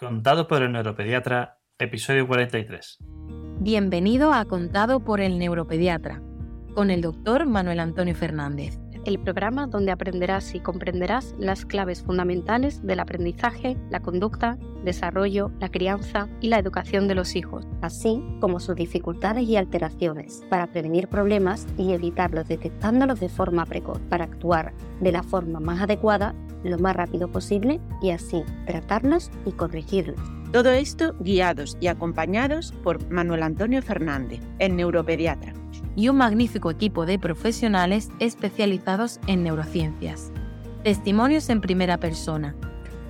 Contado por el neuropediatra, episodio 43. Bienvenido a Contado por el neuropediatra, con el doctor Manuel Antonio Fernández. El programa donde aprenderás y comprenderás las claves fundamentales del aprendizaje, la conducta, desarrollo, la crianza y la educación de los hijos, así como sus dificultades y alteraciones, para prevenir problemas y evitarlos detectándolos de forma precoz, para actuar de la forma más adecuada lo más rápido posible y así tratarlos y corregirlos. Todo esto guiados y acompañados por Manuel Antonio Fernández, el neuropediatra. Y un magnífico equipo de profesionales especializados en neurociencias. Testimonios en primera persona.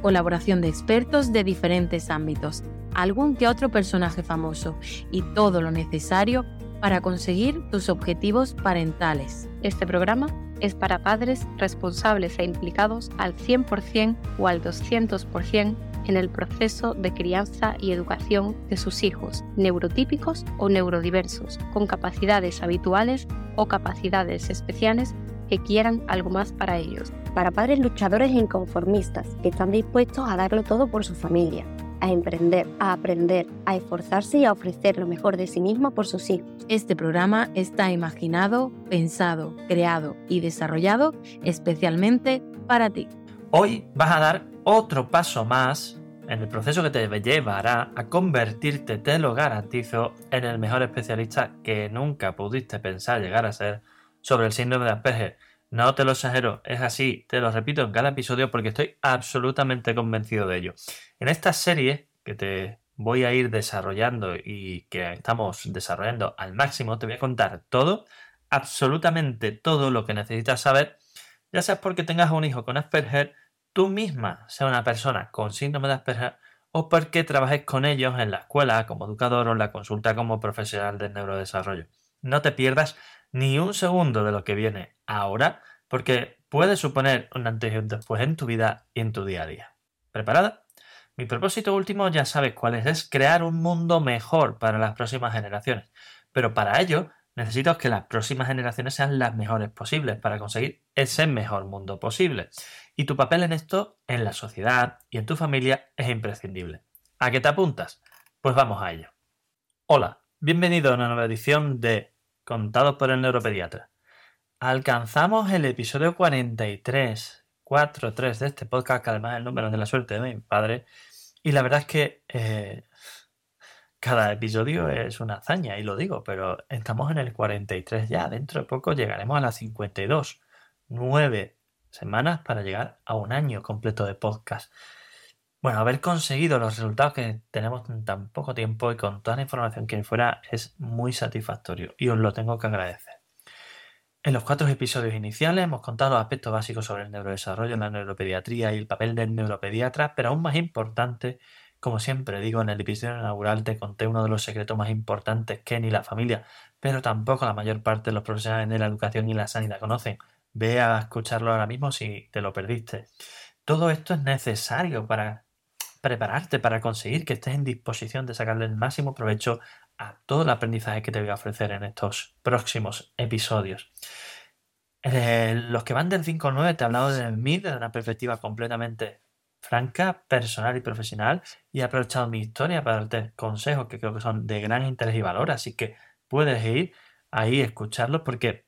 Colaboración de expertos de diferentes ámbitos. Algún que otro personaje famoso. Y todo lo necesario para conseguir tus objetivos parentales. Este programa es para padres responsables e implicados al 100% o al 200% en el proceso de crianza y educación de sus hijos, neurotípicos o neurodiversos, con capacidades habituales o capacidades especiales que quieran algo más para ellos. Para padres luchadores e inconformistas que están dispuestos a darlo todo por su familia, a emprender, a aprender, a esforzarse y a ofrecer lo mejor de sí mismo por sus hijos. Este programa está imaginado, pensado, creado y desarrollado especialmente para ti. Hoy vas a dar otro paso más en el proceso que te llevará a convertirte, te lo garantizo, en el mejor especialista que nunca pudiste pensar llegar a ser sobre el síndrome de Asperger. No te lo exagero, es así, te lo repito en cada episodio porque estoy absolutamente convencido de ello. En esta serie que te voy a ir desarrollando y que estamos desarrollando al máximo, te voy a contar todo, absolutamente todo lo que necesitas saber, ya sea porque tengas un hijo con Asperger, tú misma sea una persona con síndrome de Asperger o porque trabajes con ellos en la escuela como educador o en la consulta como profesional de neurodesarrollo. No te pierdas ni un segundo de lo que viene ahora, porque puede suponer un antes y un después en tu vida y en tu día a día. ¿Preparada? Mi propósito último ya sabes cuál es, es crear un mundo mejor para las próximas generaciones. Pero para ello necesito que las próximas generaciones sean las mejores posibles para conseguir ese mejor mundo posible. Y tu papel en esto, en la sociedad y en tu familia, es imprescindible. ¿A qué te apuntas? Pues vamos a ello. Hola, bienvenido a una nueva edición de contado por el neuropediatra. Alcanzamos el episodio 43, 4-3 de este podcast, que además es el número de la suerte de mi padre. Y la verdad es que eh, cada episodio es una hazaña, y lo digo, pero estamos en el 43 ya. Dentro de poco llegaremos a las 52. Nueve semanas para llegar a un año completo de podcast. Bueno, haber conseguido los resultados que tenemos en tan poco tiempo y con toda la información que fuera es muy satisfactorio y os lo tengo que agradecer. En los cuatro episodios iniciales hemos contado aspectos básicos sobre el neurodesarrollo, la neuropediatría y el papel del neuropediatra, pero aún más importante, como siempre digo, en el episodio inaugural te conté uno de los secretos más importantes que ni la familia, pero tampoco la mayor parte de los profesionales de la educación y la sanidad conocen. Ve a escucharlo ahora mismo si te lo perdiste. Todo esto es necesario para prepararte para conseguir que estés en disposición de sacarle el máximo provecho a todo el aprendizaje que te voy a ofrecer en estos próximos episodios. Eh, los que van del 5 al 9 te he hablado de mí desde una perspectiva completamente franca, personal y profesional y he aprovechado mi historia para darte consejos que creo que son de gran interés y valor, así que puedes ir ahí a escucharlos porque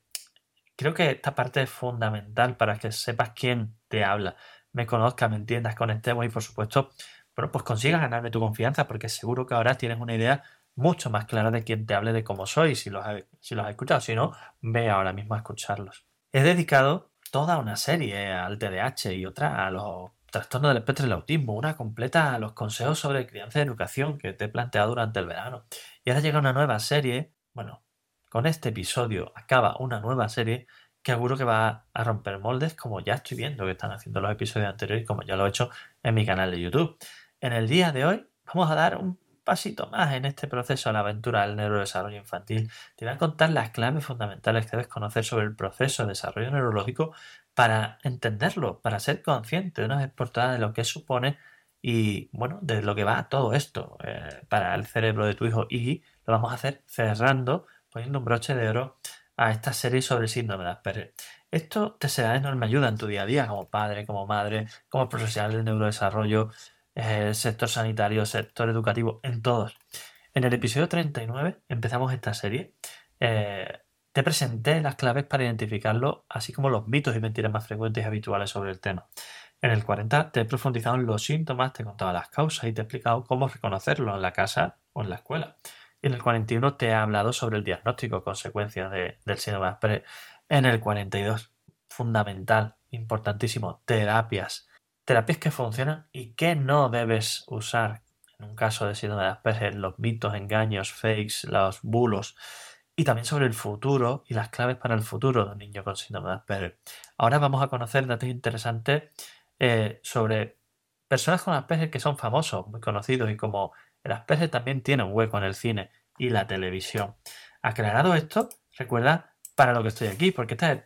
creo que esta parte es fundamental para que sepas quién te habla, me conozcas, me entiendas, conectemos y por supuesto bueno, pues consigas ganarme tu confianza porque seguro que ahora tienes una idea mucho más clara de quien te hable de cómo soy, si los, si los has escuchado, si no, ve ahora mismo a escucharlos. He dedicado toda una serie al TDAH y otra a los trastornos del espectro del autismo, una completa a los consejos sobre crianza y educación que te he planteado durante el verano. Y ahora llega una nueva serie, bueno, con este episodio acaba una nueva serie que auguro que va a romper moldes como ya estoy viendo que están haciendo los episodios anteriores como ya lo he hecho en mi canal de YouTube. En el día de hoy vamos a dar un pasito más en este proceso de la aventura del neurodesarrollo infantil. Te voy a contar las claves fundamentales que debes conocer sobre el proceso de desarrollo neurológico para entenderlo, para ser consciente de una vez por todas de lo que supone y, bueno, de lo que va todo esto eh, para el cerebro de tu hijo. Y lo vamos a hacer cerrando, poniendo un broche de oro a esta serie sobre síndrome de Asperger. Esto te será de enorme ayuda en tu día a día como padre, como madre, como profesional del neurodesarrollo, sector sanitario, sector educativo, en todos. En el episodio 39 empezamos esta serie. Eh, te presenté las claves para identificarlo, así como los mitos y mentiras más frecuentes y habituales sobre el tema. En el 40 te he profundizado en los síntomas, te he contado las causas y te he explicado cómo reconocerlo en la casa o en la escuela. En el 41 te he hablado sobre el diagnóstico, consecuencias del síndrome de Asperger. En el 42, fundamental, importantísimo, terapias. Terapias que funcionan y que no debes usar en un caso de síndrome de Asperger, los mitos, engaños, fakes, los bulos y también sobre el futuro y las claves para el futuro de un niño con síndrome de Asperger. Ahora vamos a conocer datos interesantes eh, sobre personas con Asperger que son famosos, muy conocidos y como el Asperger también tiene un hueco en el cine y la televisión. Aclarado esto, recuerda para lo que estoy aquí, porque este es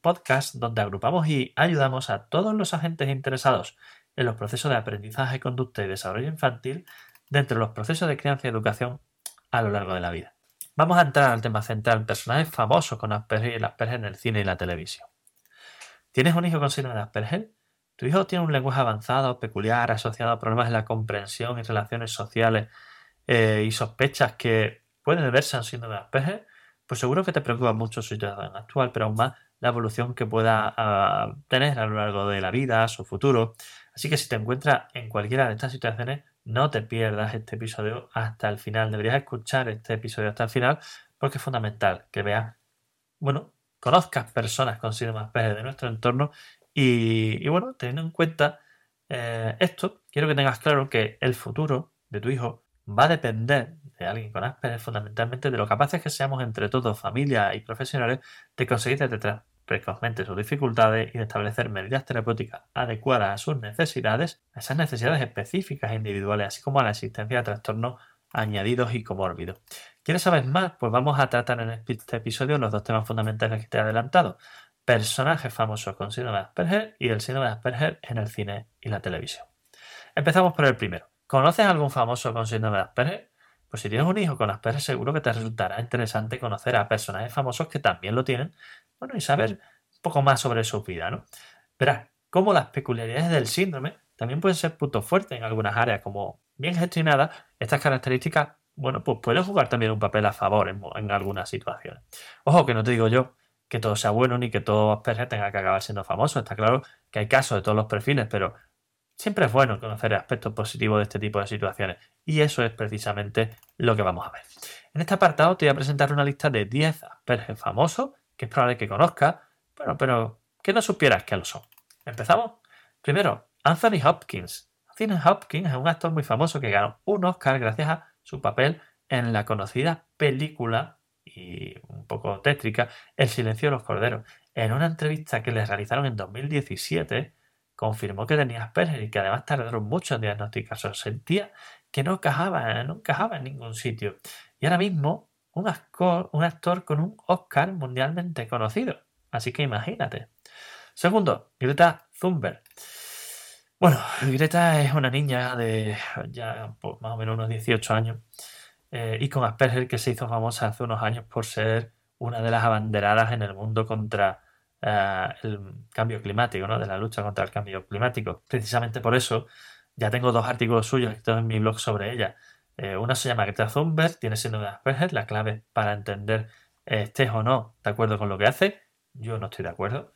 podcast donde agrupamos y ayudamos a todos los agentes interesados en los procesos de aprendizaje, conducta y desarrollo infantil dentro de los procesos de crianza y educación a lo largo de la vida. Vamos a entrar al tema central, personajes famosos con Asperger y el en el cine y la televisión. ¿Tienes un hijo con síndrome de Asperger? ¿Tu hijo tiene un lenguaje avanzado, peculiar, asociado a problemas en la comprensión y relaciones sociales eh, y sospechas que pueden deberse a un síndrome de Asperger? Pues seguro que te preocupa mucho su situación actual, pero aún más la evolución que pueda ah, tener a lo largo de la vida, su futuro. Así que si te encuentras en cualquiera de estas situaciones, no te pierdas este episodio hasta el final. Deberías escuchar este episodio hasta el final porque es fundamental que veas, bueno, conozcas personas con síndrome Asperger de nuestro entorno y, bueno, teniendo en cuenta eh, esto, quiero que tengas claro que el futuro de tu hijo va a depender de alguien con Asperger fundamentalmente de lo capaces que seamos entre todos, familia y profesionales, de conseguir detectar precozmente sus dificultades y de establecer medidas terapéuticas adecuadas a sus necesidades, a esas necesidades específicas e individuales, así como a la existencia de trastornos añadidos y comórbidos. ¿Quieres saber más? Pues vamos a tratar en este episodio los dos temas fundamentales que te he adelantado. Personajes famosos con síndrome de Asperger y el síndrome de Asperger en el cine y la televisión. Empezamos por el primero. ¿Conoces a algún famoso con síndrome de Asperger? Pues si tienes un hijo con Asperger seguro que te resultará interesante conocer a personajes famosos que también lo tienen bueno, y saber un poco más sobre su vida, ¿no? Verás, cómo las peculiaridades del síndrome también pueden ser puntos fuertes en algunas áreas, como bien gestionadas, estas características, bueno, pues pueden jugar también un papel a favor en, algunas situaciones. Ojo, que no te digo yo que todo sea bueno ni que todo Asperger tenga que acabar siendo famoso. Está claro que hay casos de todos los perfiles, pero siempre es bueno conocer aspectos positivos de este tipo de situaciones. Y eso es precisamente lo que vamos a ver. En este apartado te voy a presentar una lista de 10 Asperger famosos que es probable que conozcas, bueno, pero que no supieras que lo son. ¿Empezamos? Primero, Anthony Hopkins. Anthony Hopkins es un actor muy famoso que ganó un Oscar gracias a su papel en la conocida película y un poco tétrica El silencio de los corderos. En una entrevista que le realizaron en 2017, confirmó que tenía Asperger y que además tardaron mucho en diagnosticarse. Sentía que no encajaba, no encajaba en ningún sitio. Y ahora mismo un actor, con un Oscar mundialmente conocido. Así que imagínate. Segundo, Greta Thunberg. Bueno, Greta es una niña de ya pues, más o menos unos 18 años eh, y con Asperger que se hizo famosa hace unos años por ser una de las abanderadas en el mundo contra eh, el cambio climático, ¿no? de la lucha contra el cambio climático. Precisamente por eso ya tengo dos artículos suyos en mi blog sobre ella. Eh, una se llama Greta Thunberg, tiene síndrome de Asperger, la clave para entender eh, estés o no de acuerdo con lo que hace. Yo no estoy de acuerdo.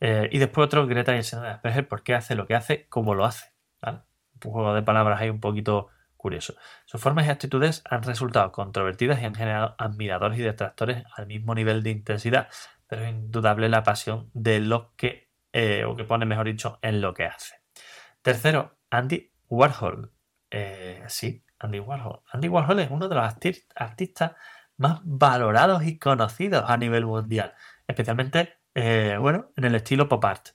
Eh, y después otro, Greta y el síndrome de Asperger, por qué hace lo que hace, cómo lo hace. Un juego de palabras ahí un poquito curioso. Sus formas y actitudes han resultado controvertidas y han generado admiradores y detractores al mismo nivel de intensidad, pero es indudable la pasión de lo que, o que pone, mejor dicho, en lo que hace. Tercero, Andy Warhol. sí, Andy Warhol. Andy Warhol es uno de los artistas más valorados y conocidos a nivel mundial, especialmente eh, bueno, en el estilo pop art.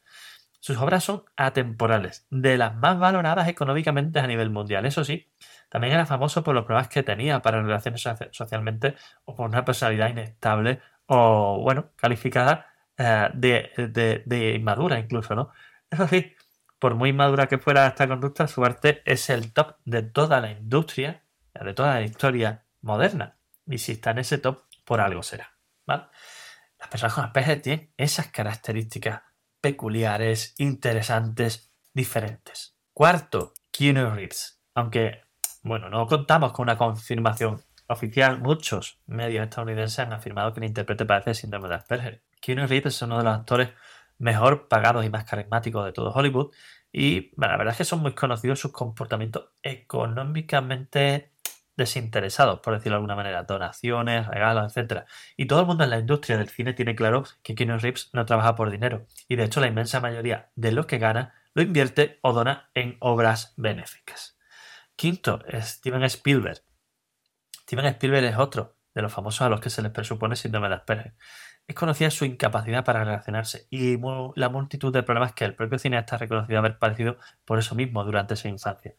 Sus obras son atemporales, de las más valoradas económicamente a nivel mundial. Eso sí, también era famoso por los problemas que tenía para relaciones socialmente o por una personalidad inestable o, bueno, calificada eh, de, de, inmadura incluso, ¿no? Eso sí, por muy madura que fuera esta conducta, su arte es el top de toda la industria, de toda la historia moderna. Y si está en ese top, por algo será. Las personas con Asperger tienen esas características peculiares, interesantes, diferentes. Cuarto, Keanu Reeves. Aunque, bueno, no contamos con una confirmación oficial, muchos medios estadounidenses han afirmado que el intérprete padece síndrome de Asperger. Keanu Reeves es uno de los actores mejor pagados y más carismáticos de todo Hollywood y la verdad es que son muy conocidos sus comportamientos económicamente desinteresados, por decirlo de alguna manera, donaciones, regalos, etc. Y todo el mundo en la industria del cine tiene claro que Keanu Reeves no trabaja por dinero y de hecho la inmensa mayoría de lo que gana lo invierte o dona en obras benéficas. Quinto, Steven Spielberg. Steven Spielberg es otro de los famosos a los que se les presupone síndrome de Asperger. Es conocida su incapacidad para relacionarse y la multitud de problemas que el propio cineasta ha reconocido haber padecido por eso mismo durante su infancia.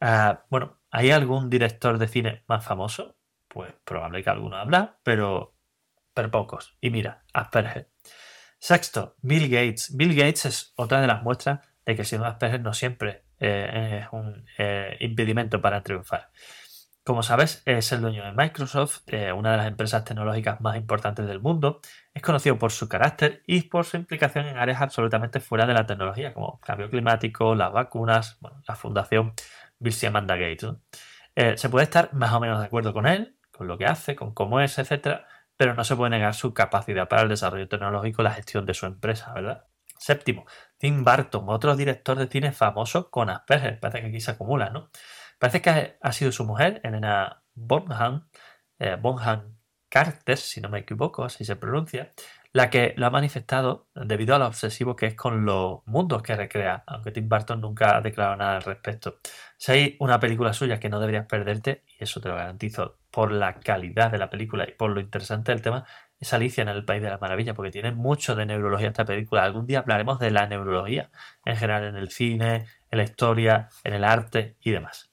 Ah, bueno, ¿hay algún director de cine más famoso? Pues probable que alguno habla, pero, pero pocos. Y mira, Asperger. Sexto, Bill Gates. Bill Gates es otra de las muestras de que el síndrome de Asperger no siempre eh, es un eh, impedimento para triunfar. Como sabes, es el dueño de Microsoft, eh, una de las empresas tecnológicas más importantes del mundo. Es conocido por su carácter y por su implicación en áreas absolutamente fuera de la tecnología, como cambio climático, las vacunas, la fundación Bill y Amanda Gates. Eh, se puede estar más o menos de acuerdo con él, con lo que hace, con cómo es, etcétera, pero no se puede negar su capacidad para el desarrollo tecnológico y la gestión de su empresa, ¿verdad? Séptimo, Tim Burton, otro director de cine famoso con Asperger. Parece que aquí se acumula, ¿no? Parece que ha sido su mujer, Elena Bonham, eh, Bonham Carter, si no me equivoco, así se pronuncia, la que lo ha manifestado debido a lo obsesivo que es con los mundos que recrea, aunque Tim Burton nunca ha declarado nada al respecto. Si hay una película suya que no deberías perderte, y eso te lo garantizo por la calidad de la película y por lo interesante del tema, es Alicia en el País de la Maravilla, porque tiene mucho de neurología esta película. Algún día hablaremos de la neurología en general en el cine, en la historia, en el arte y demás.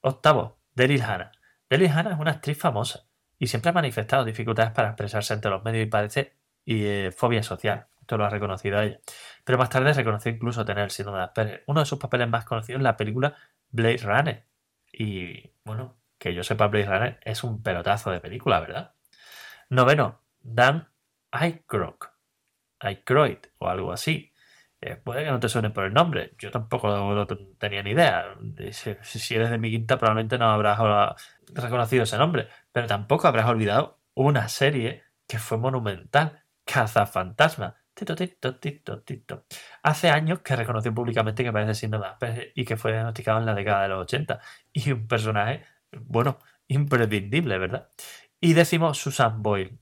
Octavo, Daryl Hannah. Daryl Hannah es una actriz famosa y siempre ha manifestado dificultades para expresarse ante los medios y padece y, eh, fobia social. Esto lo ha reconocido ella. Pero más tarde reconoció incluso tener síndrome de Asperger. Uno de sus papeles más conocidos es la película Blade Runner. Y bueno, que yo sepa, Blade Runner es un pelotazo de película, ¿verdad? Noveno, Dan Aykroyd. Aykroyd o algo así. Eh, puede que no te suene por el nombre, yo tampoco tenía ni idea. Si, eres de mi quinta, probablemente no habrás reconocido ese nombre, pero tampoco habrás olvidado una serie que fue monumental: Cazafantasma. Tito, tito, tito, tito. Hace años que reconoció públicamente que parece síndrome de y que fue diagnosticado en la década de los 80. Y un personaje, bueno, imprescindible, ¿verdad? Y decimos Susan Boyle.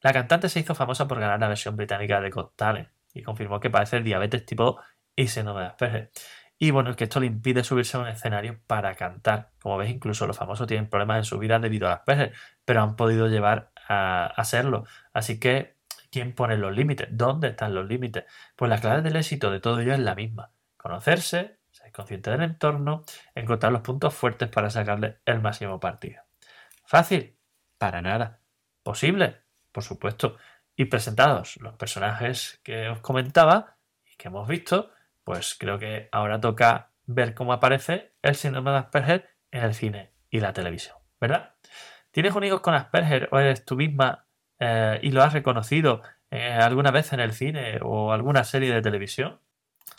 La cantante se hizo famosa por ganar la versión británica de Got Talent y confirmó que padece diabetes tipo y síndrome de Asperger. Y bueno, que esto le impide subirse a un escenario para cantar. Como ves, incluso los famosos tienen problemas en su vida debido a Asperger, pero han podido llevar a hacerlo. Así que, ¿quién pone los límites? ¿Dónde están los límites? Pues la clave del éxito de todo ello es la misma. Conocerse, ser consciente del entorno, encontrar los puntos fuertes para sacarle el máximo partido. ¿Fácil? Para nada. ¿Posible? Por supuesto y presentados los personajes que os comentaba y que hemos visto, pues creo que ahora toca ver cómo aparece el síndrome de Asperger en el cine y la televisión, ¿verdad? ¿Tienes hijo con Asperger o eres tú misma eh, y lo has reconocido eh, alguna vez en el cine o alguna serie de televisión?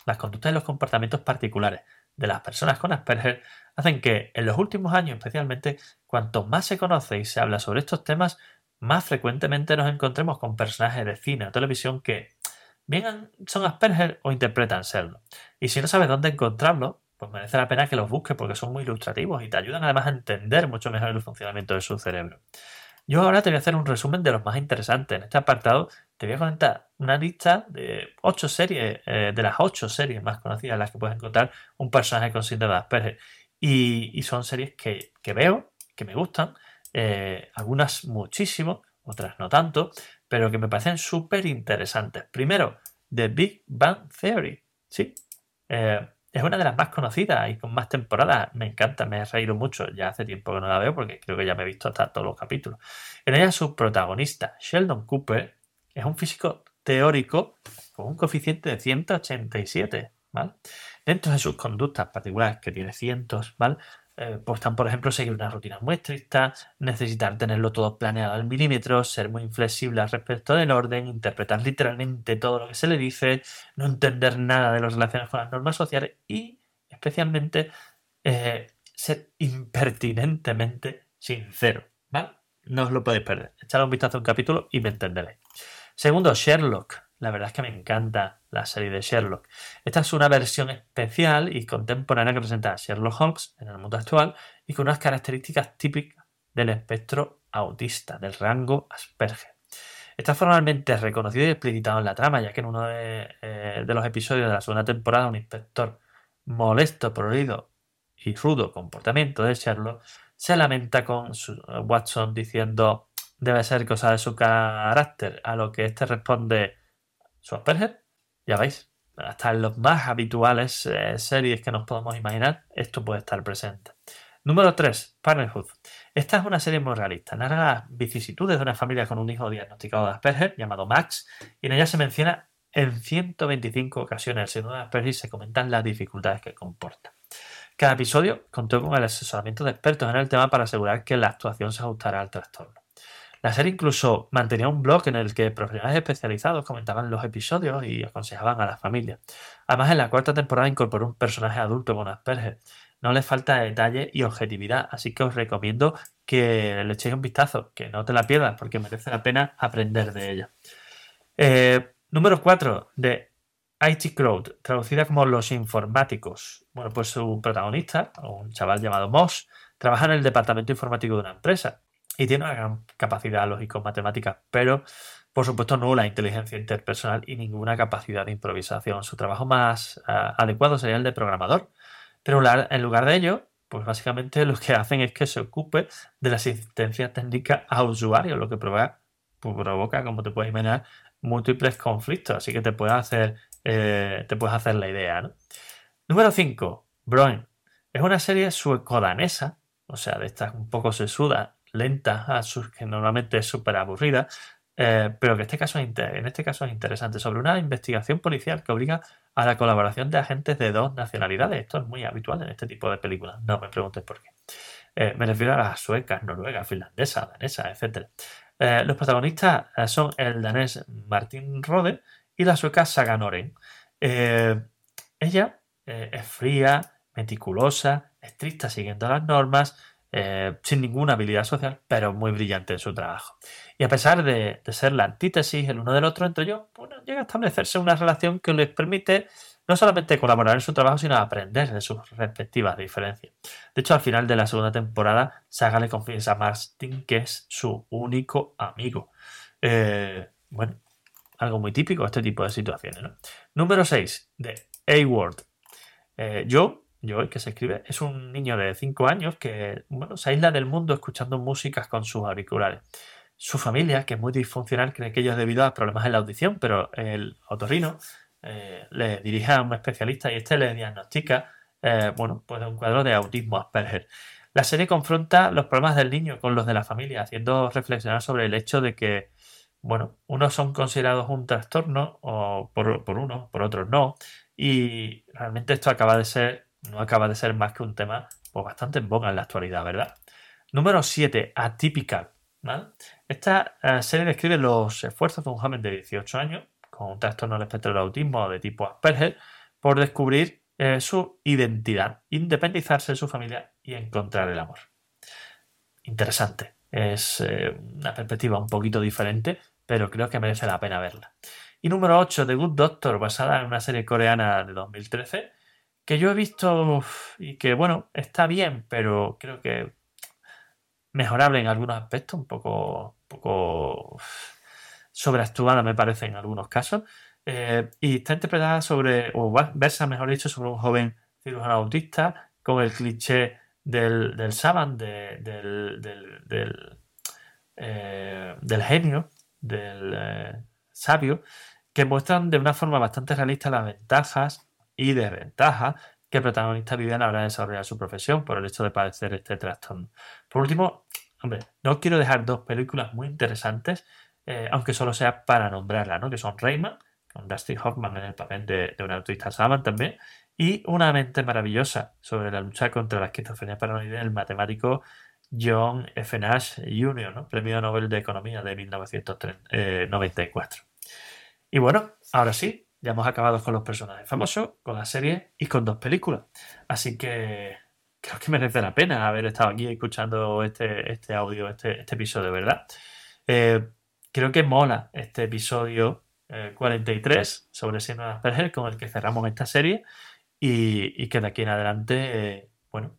Las conductas y los comportamientos particulares de las personas con Asperger hacen que en los últimos años especialmente, cuanto más se conoce y se habla sobre estos temas, más frecuentemente nos encontremos con personajes de cine o televisión que bien son Asperger o interpretan serlo. Y si no sabes dónde encontrarlo, pues merece la pena que los busques porque son muy ilustrativos y te ayudan además a entender mucho mejor el funcionamiento de su cerebro. Yo ahora te voy a hacer un resumen de los más interesantes. En este apartado te voy a comentar una lista de ocho series, eh, de las ocho series más conocidas en las que puedes encontrar un personaje con síndrome de Asperger. Y, son series que, que veo, que me gustan, eh, algunas muchísimo, otras no tanto, pero que me parecen súper interesantes. Primero, The Big Bang Theory. Sí, eh, es una de las más conocidas y con más temporadas. Me encanta, me he reído mucho. Ya hace tiempo que no la veo porque creo que ya me he visto hasta todos los capítulos. En ella su protagonista, Sheldon Cooper, es un físico teórico con un coeficiente de 187, ¿vale? Dentro de sus conductas particulares, que tiene cientos, ¿vale? Eh, pues están, por ejemplo, seguir una rutina muy estricta, necesitar tenerlo todo planeado al milímetro, ser muy inflexible al respecto del orden, interpretar literalmente todo lo que se le dice, no entender nada de las relaciones con las normas sociales y, especialmente, eh, ser impertinentemente sincero. ¿vale? No os lo podéis perder. Echad un vistazo a un capítulo y me entenderéis. Segundo, Sherlock. La verdad es que me encanta la serie de Sherlock. Esta es una versión especial y contemporánea que presenta a Sherlock Holmes en el mundo actual y con unas características típicas del espectro autista, del rango Asperger. Está formalmente reconocido y explicitado en la trama, ya que en uno de, eh, los episodios de la segunda temporada un inspector molesto por oído y rudo comportamiento de Sherlock se lamenta con Watson diciendo debe ser cosa de su carácter, a lo que este responde su Asperger, ya veis, hasta en los más habituales eh, series que nos podemos imaginar, esto puede estar presente. Número 3, Parenthood. Esta es una serie muy realista. Narra las vicisitudes de una familia con un hijo diagnosticado de Asperger llamado Max y en ella se menciona en 125 ocasiones el síndrome de Asperger y se comentan las dificultades que comporta. Cada episodio contó con el asesoramiento de expertos en el tema para asegurar que la actuación se ajustara al trastorno. La serie incluso mantenía un blog en el que profesionales especializados comentaban los episodios y aconsejaban a las familias. Además, en la cuarta temporada incorporó un personaje adulto con Asperger. No le falta detalle y objetividad, así que os recomiendo que le echéis un vistazo, que no te la pierdas, porque merece la pena aprender de ella. Eh, número 4 de IT Crowd, traducida como Los Informáticos. Bueno, pues su protagonista, un chaval llamado Moss, trabaja en el departamento informático de una empresa y tiene una gran capacidad lógico-matemática, pero por supuesto no la inteligencia interpersonal y ninguna capacidad de improvisación. Su trabajo más eh, adecuado sería el de programador, pero en lugar de ello, pues básicamente lo que hacen es que se ocupe de la asistencia técnica a usuarios, lo que provoca, pues provoca como te puedes imaginar, múltiples conflictos, así que te puedes hacer, eh, te puedes hacer la idea. Número 5, Broen. Es una serie sueco-danesa, o sea, de estas un poco sesuda lenta, que normalmente es súper aburrida, eh, pero que este caso en este caso es interesante, sobre una investigación policial que obliga a la colaboración de agentes de dos nacionalidades. Esto es muy habitual en este tipo de películas, no me preguntes por qué. Eh, me refiero a las suecas, noruegas, finlandesas, danesas, etc. Eh, los protagonistas son el danés Martin Rode y la sueca Saga Noren. ella es fría, meticulosa, estricta siguiendo las normas, eh, sin ninguna habilidad social, pero muy brillante en su trabajo. Y a pesar de, ser la antítesis el uno del otro entre ellos, llega a establecerse una relación que les permite no solamente colaborar en su trabajo, sino aprender de sus respectivas diferencias. De hecho, al final de la segunda temporada, Saga le confiesa a Martin que es su único amigo. Eh, bueno, algo muy típico este tipo de situaciones. Número 6, de A-Word. Eh, yo Joel, que se escribe, es un niño de 5 años que bueno, se aísla del mundo escuchando músicas con sus auriculares. Su familia, que es muy disfuncional, cree que ello es debido a problemas en la audición, pero el otorrino eh, le dirige a un especialista y este le diagnostica eh, bueno, pues un cuadro de autismo Asperger. La serie confronta los problemas del niño con los de la familia, haciendo reflexionar sobre el hecho de que, bueno, unos son considerados un trastorno o por, por unos, por otros no, y realmente esto acaba de ser no acaba de ser más que un tema pues, bastante en boga en la actualidad, ¿verdad? Número 7, Atypical. Esta eh, serie describe los esfuerzos de un joven de 18 años con un trastorno del espectro del autismo de tipo Asperger por descubrir eh, su identidad, independizarse de su familia y encontrar el amor. Interesante. Es eh, una perspectiva un poquito diferente, pero creo que merece la pena verla. Y número 8, The Good Doctor, basada en una serie coreana de 2013 que yo he visto y que, bueno, está bien, pero creo que mejorable en algunos aspectos, un poco, poco sobreactuada me parece en algunos casos. Eh, y está interpretada sobre, o versa, mejor dicho, sobre un joven cirujano autista con el cliché del, del Saban, del, del, del, eh, genio, del eh, sabio, que muestran de una forma bastante realista las ventajas y desventajas que el protagonista vive a la de su profesión por el hecho de padecer este trastorno. Por último, hombre, no quiero dejar dos películas muy interesantes, eh, aunque solo sea para nombrarlas, ¿no? que son Rayman, con Dustin Hoffman en el papel de, un autista Saban también, y Una mente maravillosa sobre la lucha contra la esquizofrenia paranoide del matemático John F. Nash Jr., ¿no? Premio Nobel de Economía de 1994. Y bueno, ahora sí, ya hemos acabado con los personajes famosos, con la serie y con dos películas. Así que creo que merece la pena haber estado aquí escuchando este, este audio, este, este episodio, ¿verdad? Eh, creo que mola este episodio 43 eh, sobre Síndrome de Asperger con el que cerramos esta serie y, que de aquí en adelante, eh, bueno,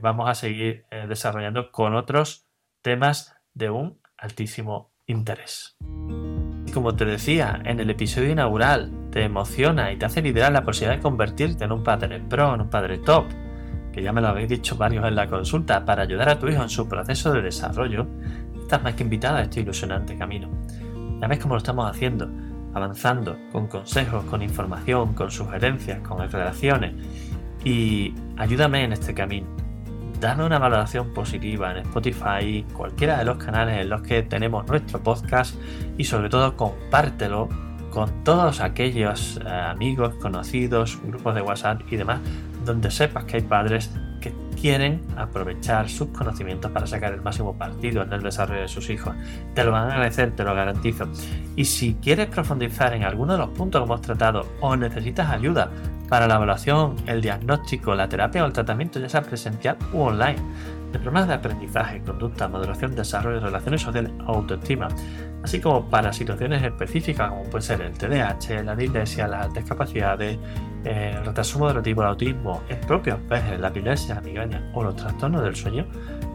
vamos a seguir desarrollando con otros temas de un altísimo interés. Como te decía en el episodio inaugural, te emociona y te hace liderar la posibilidad de convertirte en un padre pro, en un padre top, que ya me lo habéis dicho varios en la consulta, para ayudar a tu hijo en su proceso de desarrollo, estás más que invitada a este ilusionante camino. Ya ves cómo lo estamos haciendo, avanzando con consejos, con información, con sugerencias, con relaciones. Y ayúdame en este camino. Dame una valoración positiva en Spotify, cualquiera de los canales en los que tenemos nuestro podcast y sobre todo compártelo con todos aquellos eh, amigos, conocidos, grupos de WhatsApp y demás, donde sepas que hay padres que quieren aprovechar sus conocimientos para sacar el máximo partido en el desarrollo de sus hijos. Te lo van a agradecer, te lo garantizo. Y si quieres profundizar en alguno de los puntos que hemos tratado o necesitas ayuda para la evaluación, el diagnóstico, la terapia o el tratamiento, ya sea presencial u online, de problemas de aprendizaje, conducta, maduración, desarrollo, relaciones sociales, autoestima, así como para situaciones específicas como puede ser el TDAH, la dislexia, las discapacidades, eh, el retraso moderativo, el autismo, el propio Asperger, la epilepsia, la migraña o los trastornos del sueño,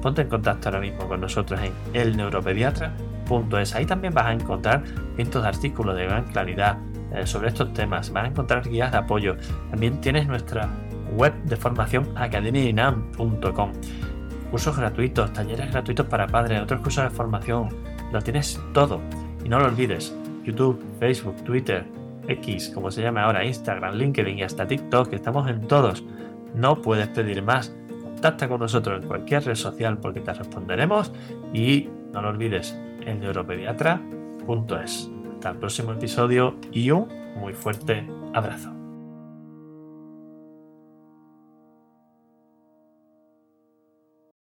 ponte en contacto ahora mismo con nosotros en elneuropediatra.es. Ahí también vas a encontrar cientos de artículos de gran claridad eh, sobre estos temas, vas a encontrar guías de apoyo. También tienes nuestra web de formación academiainam.com cursos gratuitos, talleres gratuitos para padres, otros cursos de formación. Lo tienes todo. Y no lo olvides, YouTube, Facebook, Twitter, X, como se llama ahora, Instagram, LinkedIn y hasta TikTok, estamos en todos. No puedes pedir más. Contacta con nosotros en cualquier red social porque te responderemos y no lo olvides, en neuropediatra.es. Hasta el próximo episodio y un muy fuerte abrazo.